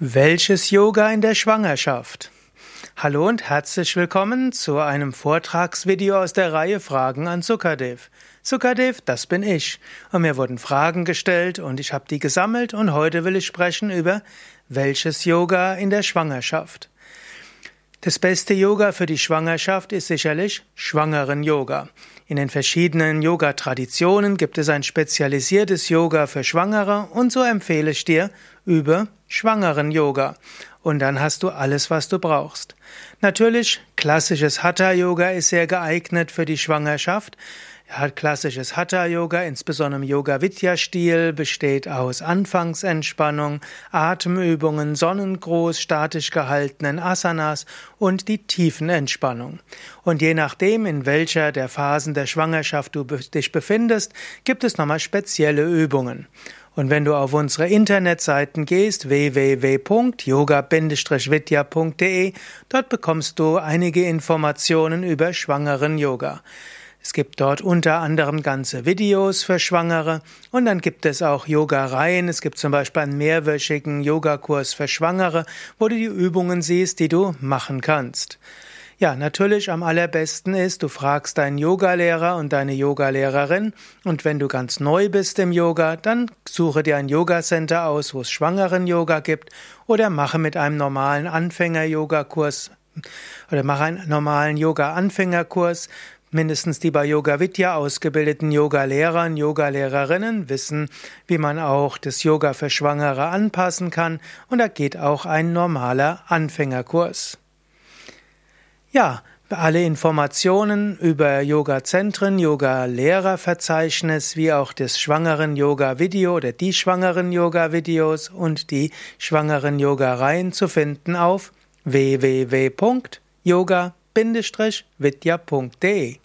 Welches Yoga in der Schwangerschaft? Hallo und herzlich willkommen zu einem Vortragsvideo aus der Reihe Fragen an Sukadev. Sukadev, das bin ich. Und mir wurden Fragen gestellt und ich habe die gesammelt und heute will ich sprechen über welches Yoga in der Schwangerschaft. Das beste Yoga für die Schwangerschaft ist sicherlich Schwangeren-Yoga. In den verschiedenen Yoga-Traditionen gibt es ein spezialisiertes Yoga für Schwangere und so empfehle ich dir über Schwangeren-Yoga. Und dann hast du alles, was du brauchst. Natürlich, klassisches Hatha-Yoga ist sehr geeignet für die Schwangerschaft. Klassisches Hatha-Yoga, insbesondere im Yoga-Vidya-Stil, besteht aus Anfangsentspannung, Atemübungen, Sonnengruß, statisch gehaltenen Asanas und die Tiefenentspannung. Und je nachdem, in welcher der Phasen der Schwangerschaft du dich befindest, gibt es nochmal spezielle Übungen. Und wenn du auf unsere Internetseiten gehst, www.yoga-vidya.de, dort bekommst du einige Informationen über schwangeren Yoga. Es gibt dort unter anderem ganze Videos für Schwangere und dann gibt es auch Yoga-Reihen. Es gibt zum Beispiel einen mehrwöchigen Yogakurs für Schwangere, wo du die Übungen siehst, die du machen kannst. Ja, natürlich am allerbesten ist, du fragst deinen Yogalehrer und deine Yogalehrerin und wenn du ganz neu bist im Yoga, dann suche dir ein Yoga-Center aus, wo es schwangeren Yoga gibt oder mache mit einem normalen Anfänger-Yoga-Kurs oder mache einen normalen Yoga-Anfängerkurs. Mindestens die bei Yoga Vidya ausgebildeten Yoga-Lehrer und Yoga-Lehrerinnen wissen, wie man auch das Yoga für Schwangere anpassen kann und da geht auch ein normaler Anfängerkurs. Ja, alle Informationen über Yoga-Zentren, Yoga-Lehrerverzeichnis, wie auch das schwangeren Yoga-Video oder die schwangeren Yoga-Videos und die schwangeren Yoga-Reihen zu finden auf www.yoga-vidya.de